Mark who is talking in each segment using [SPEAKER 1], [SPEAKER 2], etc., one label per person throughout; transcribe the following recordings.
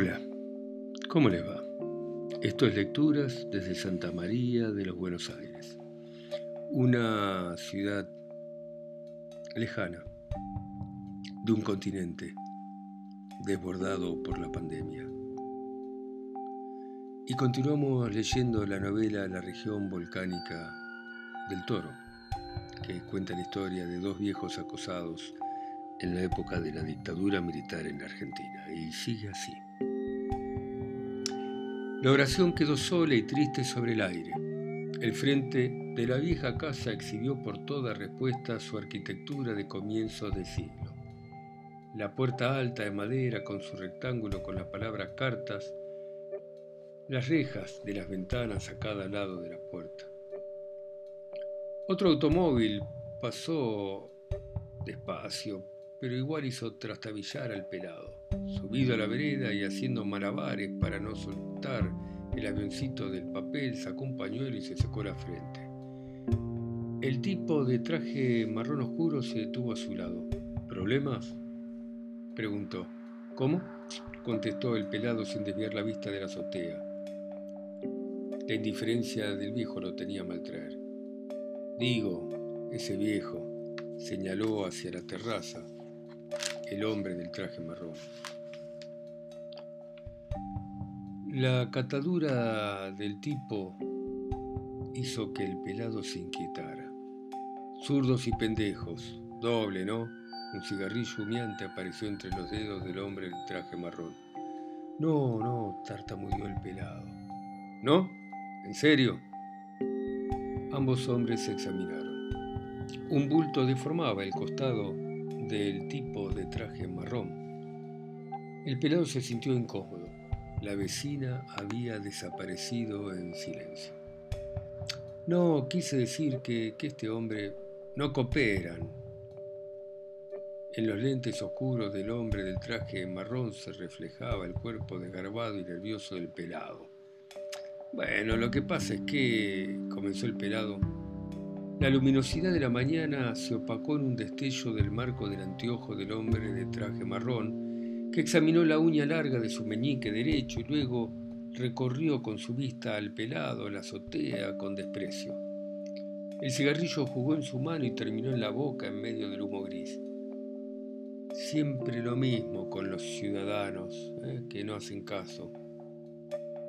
[SPEAKER 1] Hola, ¿cómo les va? Esto es Lecturas desde Santa María de los Buenos Aires, una ciudad lejana de un continente desbordado por la pandemia. Y continuamos leyendo la novela La región volcánica del Toro, que cuenta la historia de dos viejos acosados en la época de la dictadura militar en la Argentina. Y sigue así. La oración quedó sola y triste sobre el aire. El frente de la vieja casa exhibió por toda respuesta su arquitectura de comienzos de siglo. La puerta alta de madera con su rectángulo con la palabra cartas, las rejas de las ventanas a cada lado de la puerta. Otro automóvil pasó despacio, pero igual hizo trastabillar al pelado, subido a la vereda y haciendo malabares para no soltar el avioncito del papel, sacó un pañuelo y se secó la frente. El tipo de traje marrón oscuro se detuvo a su lado. ¿Problemas? preguntó. ¿Cómo? contestó el pelado sin desviar la vista de la azotea. La indiferencia del viejo lo tenía mal traer. Digo, ese viejo señaló hacia la terraza el hombre del traje marrón. La catadura del tipo hizo que el pelado se inquietara. Zurdos y pendejos, doble, ¿no? Un cigarrillo humeante apareció entre los dedos del hombre del traje marrón. No, no, tartamudeó el pelado. ¿No? ¿En serio? Ambos hombres se examinaron. Un bulto deformaba el costado del tipo de traje marrón. El pelado se sintió incómodo. La vecina había desaparecido en silencio. No, quise decir que, que este hombre no cooperan. En los lentes oscuros del hombre del traje marrón se reflejaba el cuerpo desgarbado y nervioso del pelado. Bueno, lo que pasa es que, comenzó el pelado, la luminosidad de la mañana se opacó en un destello del marco del anteojo del hombre de traje marrón, que examinó la uña larga de su meñique derecho y luego recorrió con su vista al pelado la azotea con desprecio. El cigarrillo jugó en su mano y terminó en la boca en medio del humo gris. Siempre lo mismo con los ciudadanos, ¿eh? que no hacen caso,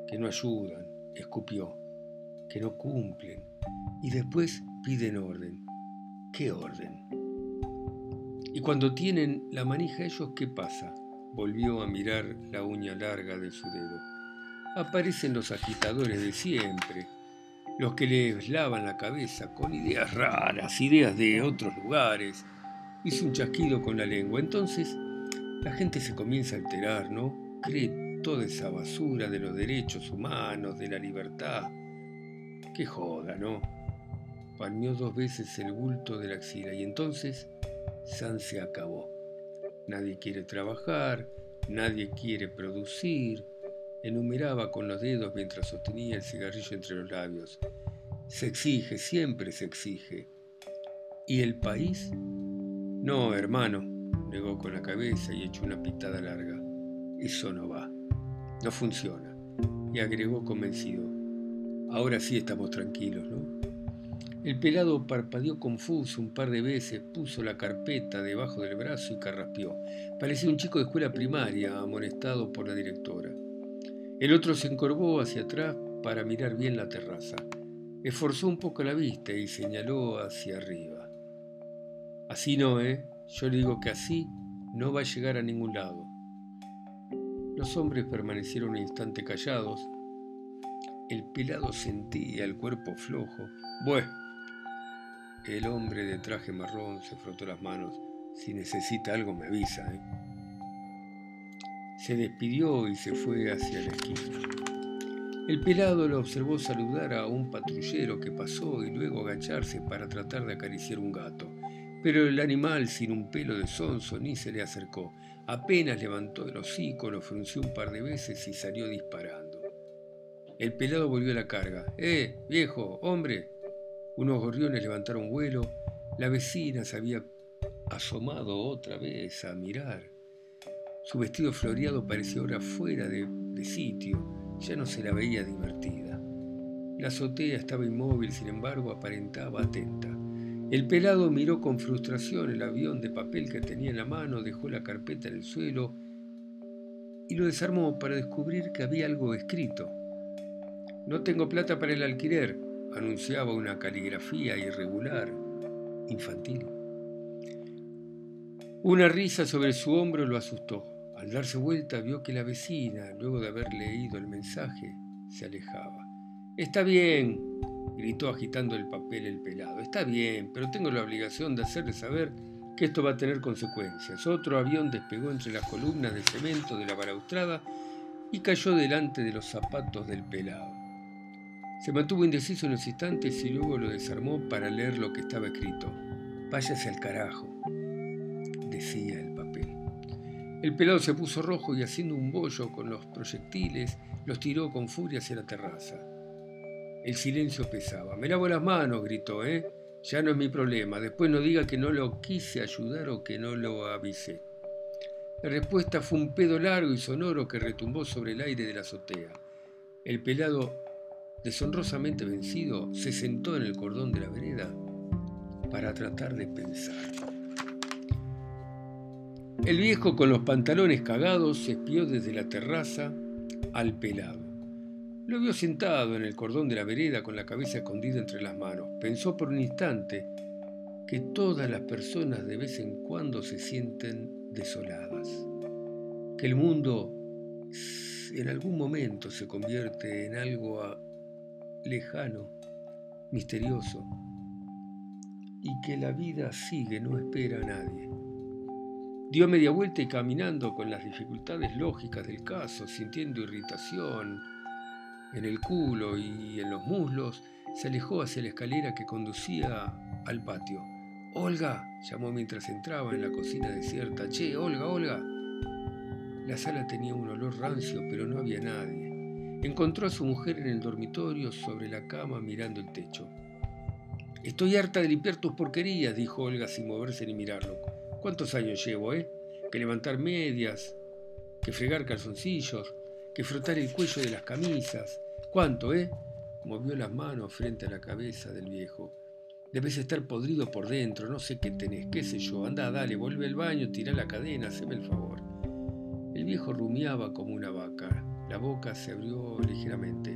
[SPEAKER 1] que no ayudan, escupió, que no cumplen y después piden orden. ¿Qué orden? Y cuando tienen la manija ellos, ¿qué pasa? Volvió a mirar la uña larga de su dedo. Aparecen los agitadores de siempre, los que les lavan la cabeza con ideas raras, ideas de otros lugares. Hizo un chasquido con la lengua. Entonces la gente se comienza a alterar, ¿no? Cree toda esa basura de los derechos humanos, de la libertad. Qué joda, ¿no? palmeó dos veces el bulto de la axila y entonces San se acabó. Nadie quiere trabajar, nadie quiere producir, enumeraba con los dedos mientras sostenía el cigarrillo entre los labios. Se exige, siempre se exige. ¿Y el país? No, hermano, negó con la cabeza y echó una pitada larga. Eso no va, no funciona. Y agregó convencido. Ahora sí estamos tranquilos, ¿no? El pelado parpadeó confuso un par de veces, puso la carpeta debajo del brazo y carraspeó. Parecía un chico de escuela primaria, amonestado por la directora. El otro se encorvó hacia atrás para mirar bien la terraza. Esforzó un poco la vista y señaló hacia arriba. Así no, ¿eh? Yo le digo que así no va a llegar a ningún lado. Los hombres permanecieron un instante callados. El pelado sentía el cuerpo flojo. Bueno, el hombre de traje marrón se frotó las manos. Si necesita algo me avisa. ¿eh? Se despidió y se fue hacia la esquina. El pelado lo observó saludar a un patrullero que pasó y luego agacharse para tratar de acariciar un gato. Pero el animal, sin un pelo de sonso, ni se le acercó. Apenas levantó el hocico, lo frunció un par de veces y salió disparando. El pelado volvió a la carga. ¡Eh, viejo, hombre! Unos gorriones levantaron vuelo, la vecina se había asomado otra vez a mirar. Su vestido floreado parecía ahora fuera de, de sitio, ya no se la veía divertida. La azotea estaba inmóvil, sin embargo, aparentaba atenta. El pelado miró con frustración el avión de papel que tenía en la mano, dejó la carpeta en el suelo y lo desarmó para descubrir que había algo escrito. No tengo plata para el alquiler, anunciaba una caligrafía irregular, infantil. Una risa sobre su hombro lo asustó. Al darse vuelta vio que la vecina, luego de haber leído el mensaje, se alejaba. Está bien, gritó agitando el papel el pelado. Está bien, pero tengo la obligación de hacerle saber que esto va a tener consecuencias. Otro avión despegó entre las columnas de cemento de la balaustrada y cayó delante de los zapatos del pelado. Se mantuvo indeciso unos instantes y luego lo desarmó para leer lo que estaba escrito. Váyase al carajo, decía el papel. El pelado se puso rojo y haciendo un bollo con los proyectiles, los tiró con furia hacia la terraza. El silencio pesaba. Me lavo las manos, gritó, ¿eh? Ya no es mi problema. Después no diga que no lo quise ayudar o que no lo avisé. La respuesta fue un pedo largo y sonoro que retumbó sobre el aire de la azotea. El pelado, deshonrosamente vencido, se sentó en el cordón de la vereda para tratar de pensar. El viejo con los pantalones cagados se espió desde la terraza al pelado. Lo vio sentado en el cordón de la vereda con la cabeza escondida entre las manos. Pensó por un instante que todas las personas de vez en cuando se sienten desoladas, que el mundo en algún momento se convierte en algo lejano, misterioso, y que la vida sigue, no espera a nadie. Dio media vuelta y caminando con las dificultades lógicas del caso, sintiendo irritación, en el culo y en los muslos, se alejó hacia la escalera que conducía al patio. Olga, llamó mientras entraba en la cocina desierta. Che, Olga, Olga. La sala tenía un olor rancio, pero no había nadie. Encontró a su mujer en el dormitorio sobre la cama mirando el techo. Estoy harta de limpiar tus porquerías, dijo Olga sin moverse ni mirarlo. ¿Cuántos años llevo, eh? Que levantar medias, que fregar calzoncillos, que frotar el cuello de las camisas. ¿Cuánto, eh? Movió las manos frente a la cabeza del viejo. Debes estar podrido por dentro, no sé qué tenés, qué sé yo. Anda, dale, vuelve al baño, tira la cadena, haceme el favor. El viejo rumiaba como una vaca. La boca se abrió ligeramente.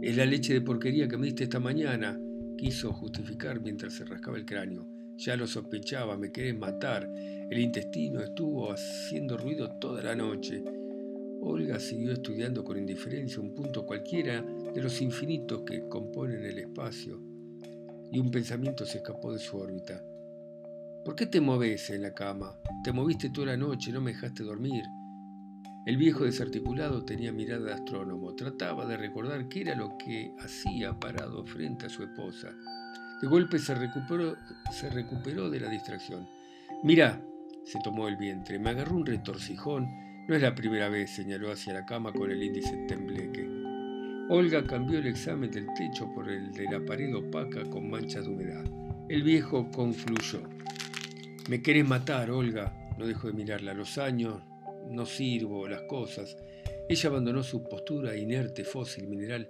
[SPEAKER 1] Es la leche de porquería que me diste esta mañana, quiso justificar mientras se rascaba el cráneo. Ya lo sospechaba, me querés matar. El intestino estuvo haciendo ruido toda la noche. Olga siguió estudiando con indiferencia un punto cualquiera de los infinitos que componen el espacio, y un pensamiento se escapó de su órbita. ¿Por qué te moves en la cama? Te moviste toda la noche, no me dejaste dormir. El viejo desarticulado tenía mirada de astrónomo, trataba de recordar qué era lo que hacía parado frente a su esposa. De golpe se recuperó, se recuperó de la distracción. Mira, se tomó el vientre, me agarró un retorcijón no es la primera vez, señaló hacia la cama con el índice tembleque. Olga cambió el examen del techo por el de la pared opaca con manchas de humedad. El viejo concluyó. Me querés matar, Olga. No dejó de mirarla. Los años, no sirvo, las cosas. Ella abandonó su postura inerte, fósil, mineral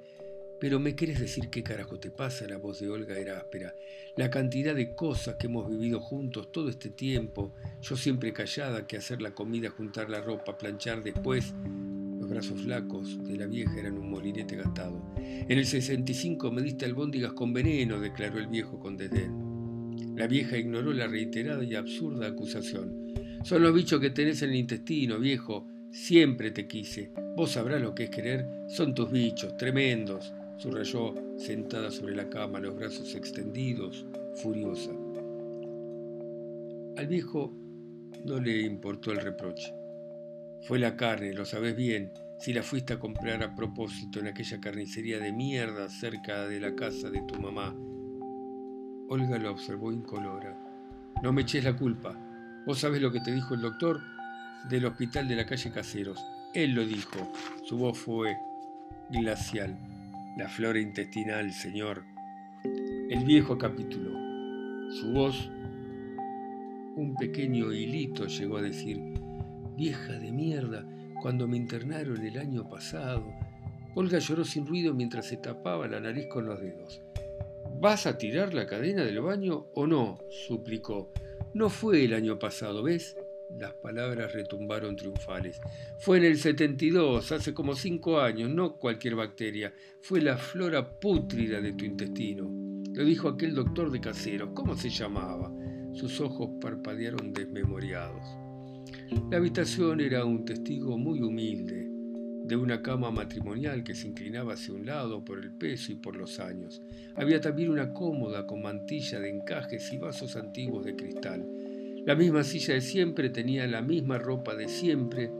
[SPEAKER 1] pero ¿me quieres decir qué carajo te pasa? La voz de Olga era áspera. La cantidad de cosas que hemos vivido juntos todo este tiempo, yo siempre callada, que hacer la comida, juntar la ropa, planchar después. Los brazos flacos de la vieja eran un molinete gastado. En el 65 me diste albóndigas con veneno, declaró el viejo con desdén. La vieja ignoró la reiterada y absurda acusación. Son los bichos que tenés en el intestino, viejo. Siempre te quise. Vos sabrás lo que es querer. Son tus bichos, tremendos subrayó sentada sobre la cama, los brazos extendidos, furiosa. Al viejo no le importó el reproche. Fue la carne, lo sabes bien, si la fuiste a comprar a propósito en aquella carnicería de mierda cerca de la casa de tu mamá. Olga lo observó incolora. No me eches la culpa. ¿Vos sabés lo que te dijo el doctor del hospital de la calle Caseros? Él lo dijo. Su voz fue glacial la flora intestinal, Señor. El viejo capítulo. Su voz, un pequeño hilito llegó a decir, vieja de mierda, cuando me internaron el año pasado. Olga lloró sin ruido mientras se tapaba la nariz con los dedos. ¿Vas a tirar la cadena del baño o no? suplicó. No fue el año pasado, ¿ves? Las palabras retumbaron triunfales. Fue en el 72, hace como cinco años, no cualquier bacteria. Fue la flora pútrida de tu intestino. Lo dijo aquel doctor de caseros. ¿Cómo se llamaba? Sus ojos parpadearon desmemoriados. La habitación era un testigo muy humilde de una cama matrimonial que se inclinaba hacia un lado por el peso y por los años. Había también una cómoda con mantilla de encajes y vasos antiguos de cristal. La misma silla de siempre tenía la misma ropa de siempre,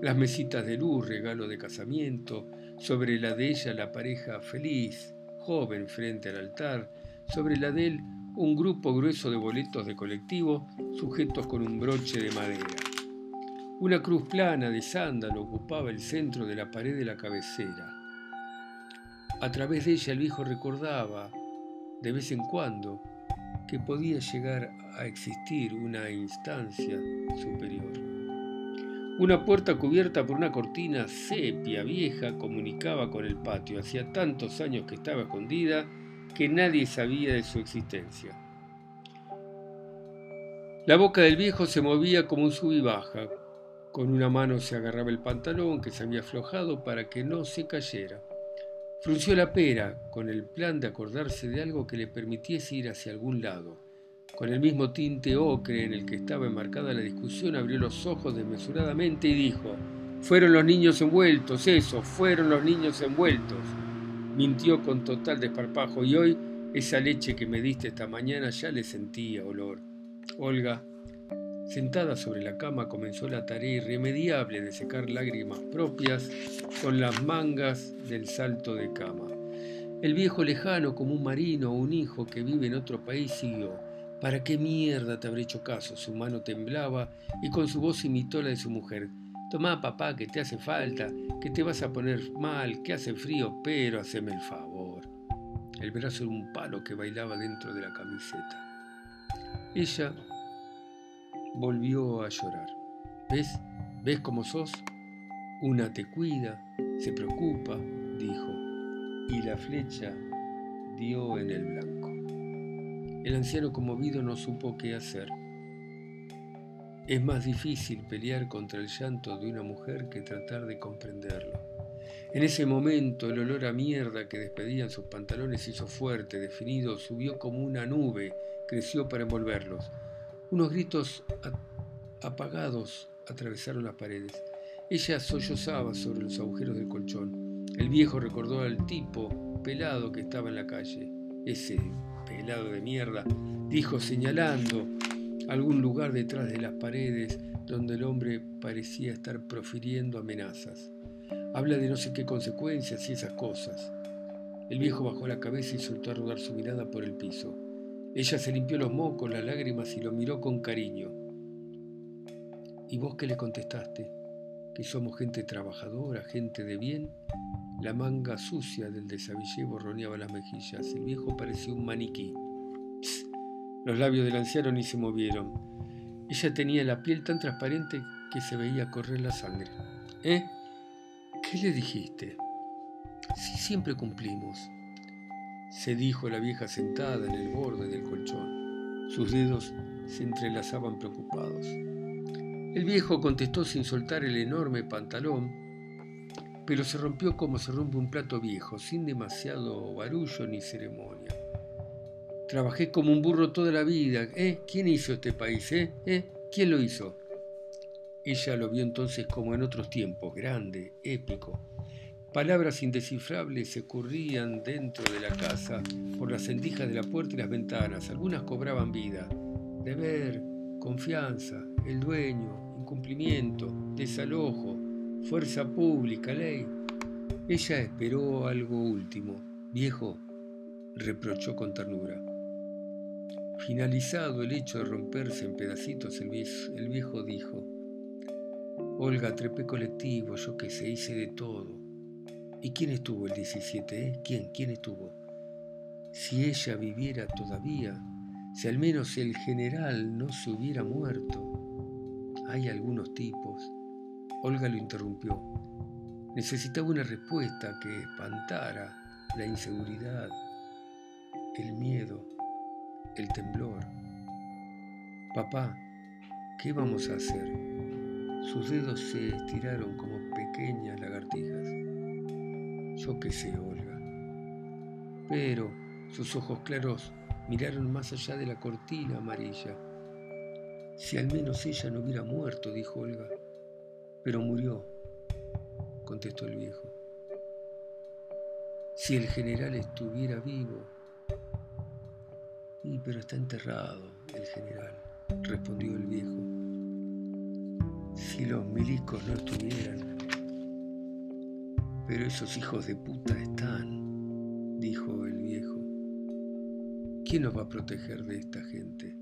[SPEAKER 1] las mesitas de luz, regalo de casamiento, sobre la de ella la pareja feliz, joven frente al altar, sobre la de él un grupo grueso de boletos de colectivo sujetos con un broche de madera. Una cruz plana de sándalo ocupaba el centro de la pared de la cabecera. A través de ella el viejo recordaba, de vez en cuando, que podía llegar a existir una instancia superior. Una puerta cubierta por una cortina sepia vieja comunicaba con el patio. Hacía tantos años que estaba escondida que nadie sabía de su existencia. La boca del viejo se movía como un sub y baja, con una mano se agarraba el pantalón que se había aflojado para que no se cayera. Frunció la pera con el plan de acordarse de algo que le permitiese ir hacia algún lado. Con el mismo tinte ocre en el que estaba enmarcada la discusión, abrió los ojos desmesuradamente y dijo, fueron los niños envueltos, eso, fueron los niños envueltos. Mintió con total desparpajo y hoy esa leche que me diste esta mañana ya le sentía olor. Olga Sentada sobre la cama comenzó la tarea irremediable de secar lágrimas propias con las mangas del salto de cama. El viejo lejano como un marino o un hijo que vive en otro país siguió. ¿Para qué mierda te habré hecho caso? Su mano temblaba y con su voz imitó la de su mujer. Tomá, papá, que te hace falta, que te vas a poner mal, que hace frío, pero haceme el favor. El brazo era un palo que bailaba dentro de la camiseta. Ella volvió a llorar. ¿Ves? ¿Ves cómo sos? Una te cuida, se preocupa, dijo, y la flecha dio en el blanco. El anciano conmovido no supo qué hacer. Es más difícil pelear contra el llanto de una mujer que tratar de comprenderlo. En ese momento el olor a mierda que despedían sus pantalones hizo fuerte, definido, subió como una nube, creció para envolverlos. Unos gritos apagados atravesaron las paredes. Ella sollozaba sobre los agujeros del colchón. El viejo recordó al tipo pelado que estaba en la calle. Ese pelado de mierda, dijo señalando algún lugar detrás de las paredes donde el hombre parecía estar profiriendo amenazas. Habla de no sé qué consecuencias y esas cosas. El viejo bajó la cabeza y soltó a rodar su mirada por el piso. Ella se limpió los mocos, las lágrimas y lo miró con cariño. ¿Y vos qué le contestaste? ¿Que somos gente trabajadora, gente de bien? La manga sucia del desabillé borroneaba las mejillas. El viejo parecía un maniquí. Los labios del anciano ni se movieron. Ella tenía la piel tan transparente que se veía correr la sangre. ¿Eh? ¿Qué le dijiste? Si siempre cumplimos se dijo la vieja sentada en el borde del colchón. Sus dedos se entrelazaban preocupados. El viejo contestó sin soltar el enorme pantalón, pero se rompió como se rompe un plato viejo, sin demasiado barullo ni ceremonia. Trabajé como un burro toda la vida. ¿Eh? ¿Quién hizo este país? ¿Eh? ¿Eh? ¿Quién lo hizo? Ella lo vio entonces como en otros tiempos, grande, épico, Palabras indescifrables se corrían dentro de la casa por las sendijas de la puerta y las ventanas. Algunas cobraban vida. Deber, confianza, el dueño, incumplimiento, desalojo, fuerza pública, ley. Ella esperó algo último. Viejo, reprochó con ternura. Finalizado el hecho de romperse en pedacitos, el viejo, dijo, Olga, trepé colectivo, yo que sé, hice de todo. ¿Y quién estuvo el 17? Eh? ¿Quién? ¿Quién estuvo? Si ella viviera todavía, si al menos el general no se hubiera muerto. Hay algunos tipos, Olga lo interrumpió. Necesitaba una respuesta que espantara la inseguridad, el miedo, el temblor. Papá, ¿qué vamos a hacer? Sus dedos se estiraron como pequeñas lagartijas. Yo qué sé, Olga. Pero sus ojos claros miraron más allá de la cortina amarilla. Si al menos ella no hubiera muerto, dijo Olga. Pero murió, contestó el viejo. Si el general estuviera vivo. Y pero está enterrado el general, respondió el viejo. Si los milicos no estuvieran. Pero esos hijos de puta están, dijo el viejo. ¿Quién nos va a proteger de esta gente?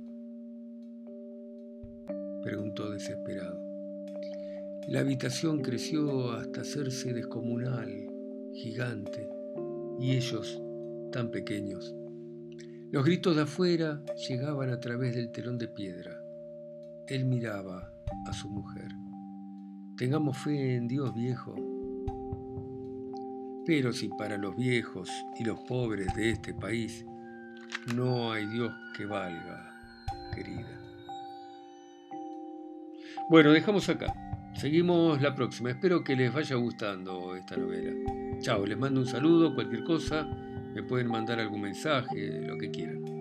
[SPEAKER 1] Preguntó desesperado. La habitación creció hasta hacerse descomunal, gigante, y ellos tan pequeños. Los gritos de afuera llegaban a través del telón de piedra. Él miraba a su mujer. Tengamos fe en Dios, viejo. Pero si para los viejos y los pobres de este país no hay Dios que valga, querida. Bueno, dejamos acá. Seguimos la próxima. Espero que les vaya gustando esta novela. Chao, les mando un saludo, cualquier cosa, me pueden mandar algún mensaje, lo que quieran.